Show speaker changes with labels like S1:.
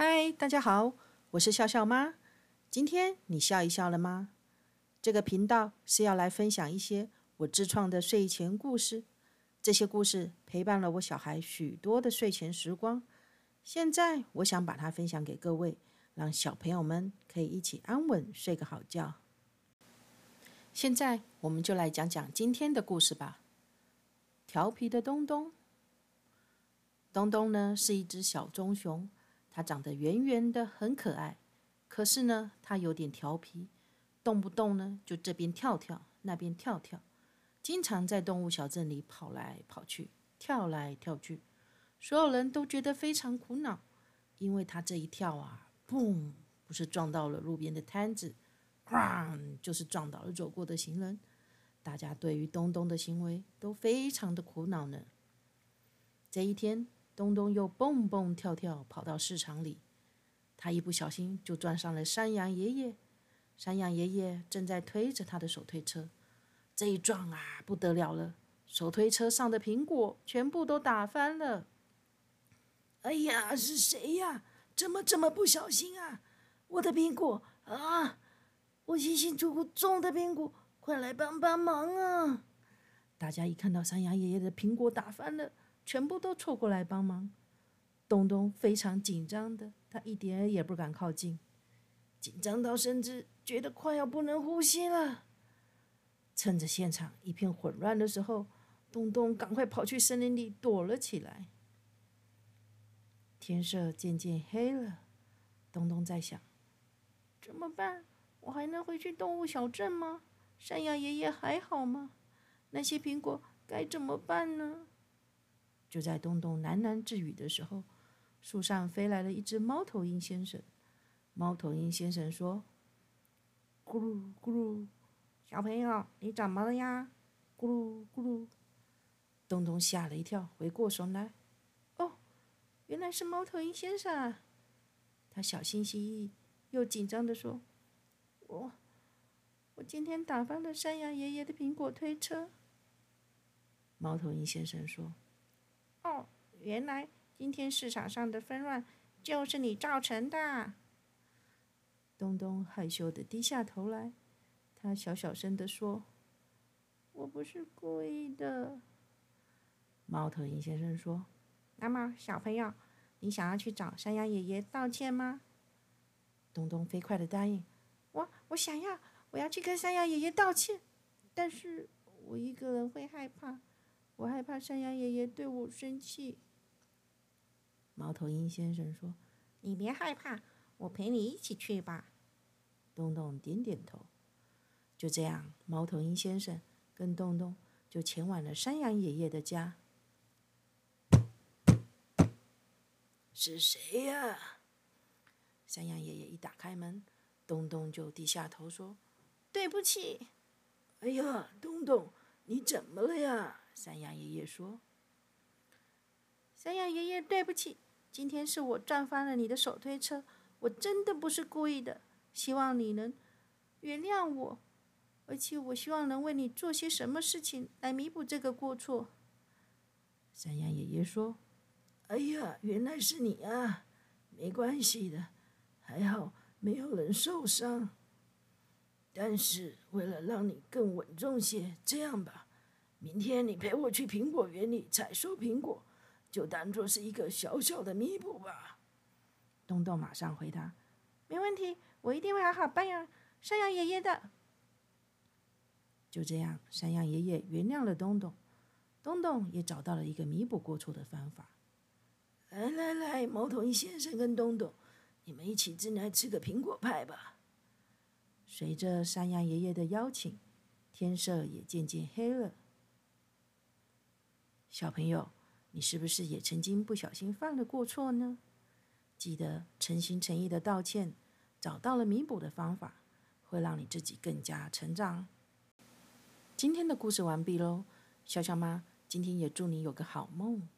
S1: 嗨大家好，我是笑笑妈。今天你笑一笑了吗？这个频道是要来分享一些我自创的睡前故事。这些故事陪伴了我小孩许多的睡前时光。现在我想把它分享给各位，让小朋友们可以一起安稳睡个好觉。现在我们就来讲讲今天的故事吧。调皮的东东，东东呢是一只小棕熊。它长得圆圆的，很可爱。可是呢，它有点调皮，动不动呢就这边跳跳，那边跳跳，经常在动物小镇里跑来跑去，跳来跳去。所有人都觉得非常苦恼，因为它这一跳啊，砰，不是撞到了路边的摊子，哐，就是撞倒了走过的行人。大家对于东东的行为都非常的苦恼呢。这一天。东东又蹦蹦跳跳跑到市场里，他一不小心就撞上了山羊爷爷。山羊爷爷正在推着他的手推车，这一撞啊，不得了了，手推车上的苹果全部都打翻了。
S2: 哎呀，是谁呀？怎么这么不小心啊？我的苹果啊！我辛辛苦苦种的苹果，快来帮帮忙啊！
S1: 大家一看到山羊爷爷的苹果打翻了。全部都凑过来帮忙，东东非常紧张的，他一点也不敢靠近，
S2: 紧张到甚至觉得快要不能呼吸了。
S1: 趁着现场一片混乱的时候，东东赶快跑去森林里躲了起来。天色渐渐黑了，东东在想：
S2: 怎么办？我还能回去动物小镇吗？山羊爷爷还好吗？那些苹果该怎么办呢？
S1: 就在东东喃喃自语的时候，树上飞来了一只猫头鹰先生。猫头鹰先生说：“
S2: 咕噜咕噜，小朋友，你怎么了呀？”咕噜咕噜，
S1: 东东吓了一跳，回过神来，
S2: 哦，原来是猫头鹰先生！他小心翼翼又紧张地说：“我，我今天打翻了山羊爷爷的苹果推车。”
S1: 猫头鹰先生说。
S2: 哦，原来今天市场上的纷乱就是你造成的。
S1: 东东害羞地低下头来，他小小声地说：“
S2: 我不是故意的。”
S1: 猫头鹰先生说：“
S2: 那么，小朋友，你想要去找山羊爷爷道歉吗？”
S1: 东东飞快地答应：“
S2: 我，我想要，我要去跟山羊爷爷道歉，但是我一个人会害怕。”我害怕山羊爷爷对我生气。
S1: 猫头鹰先生说：“
S2: 你别害怕，我陪你一起去吧。”
S1: 东东点点头。就这样，猫头鹰先生跟东东就前往了山羊爷爷的家。
S2: 是谁呀？
S1: 山羊爷爷一打开门，东东就低下头说：“
S2: 对不起。”哎呀，东东，你怎么了呀？
S1: 山羊爷爷说：“
S2: 山羊爷爷，对不起，今天是我撞翻了你的手推车，我真的不是故意的，希望你能原谅我，而且我希望能为你做些什么事情来弥补这个过错。”
S1: 山羊爷爷说：“
S2: 哎呀，原来是你啊，没关系的，还好没有人受伤。但是为了让你更稳重些，这样吧。”明天你陪我去苹果园里采收苹果，就当做是一个小小的弥补吧。
S1: 东东马上回答：“
S2: 没问题，我一定会好好帮养山羊爷爷的。”
S1: 就这样，山羊爷爷原谅了东东，东东也找到了一个弥补过错的方法。
S2: 来来来，猫头鹰先生跟东东，你们一起进来吃个苹果派吧。
S1: 随着山羊爷爷的邀请，天色也渐渐黑了。小朋友，你是不是也曾经不小心犯了过错呢？记得诚心诚意的道歉，找到了弥补的方法，会让你自己更加成长。今天的故事完毕喽，笑笑妈今天也祝你有个好梦。